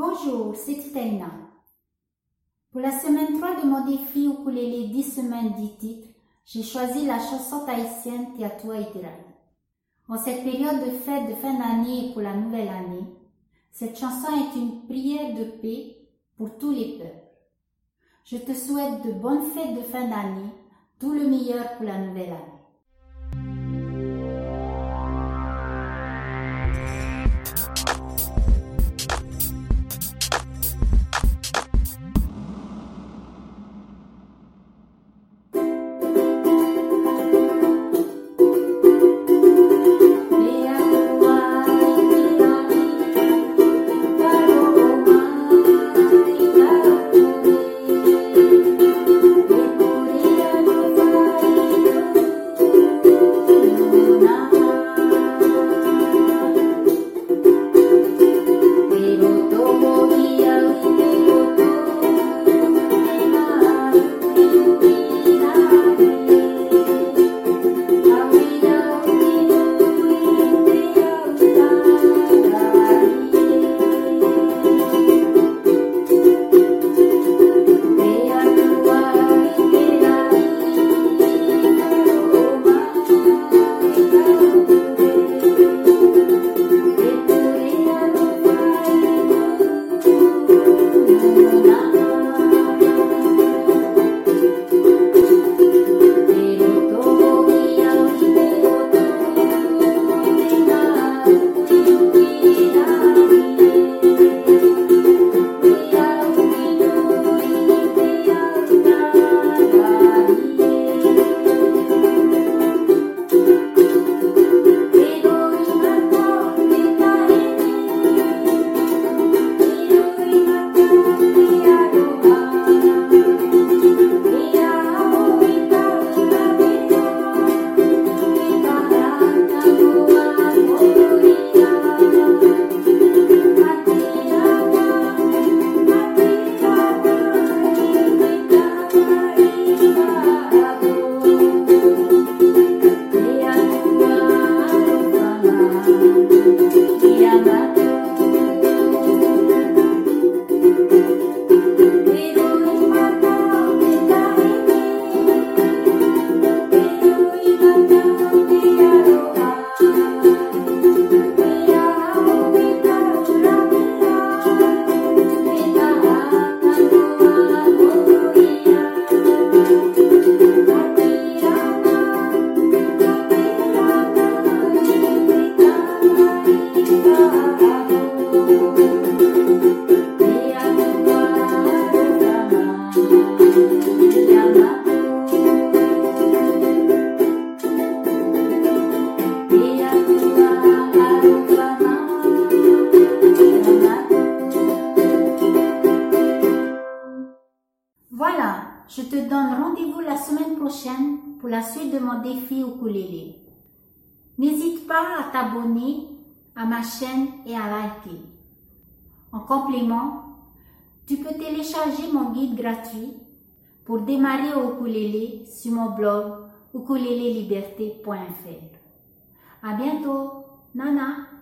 Bonjour, c'est Titaina. Pour la semaine 3 de mon défi ukulélé 10 semaines 10 titres, j'ai choisi la chanson haïtienne Tiatua Itirai. En cette période de fête de fin d'année et pour la nouvelle année, cette chanson est une prière de paix pour tous les peuples. Je te souhaite de bonnes fêtes de fin d'année, tout le meilleur pour la nouvelle année. Dia bakal je te donne rendez-vous la semaine prochaine pour la suite de mon défi ukulélé. N'hésite pas à t'abonner à ma chaîne et à liker. En complément, tu peux télécharger mon guide gratuit pour démarrer au ukulélé sur mon blog ukuléleliberté.fr. À bientôt, Nana!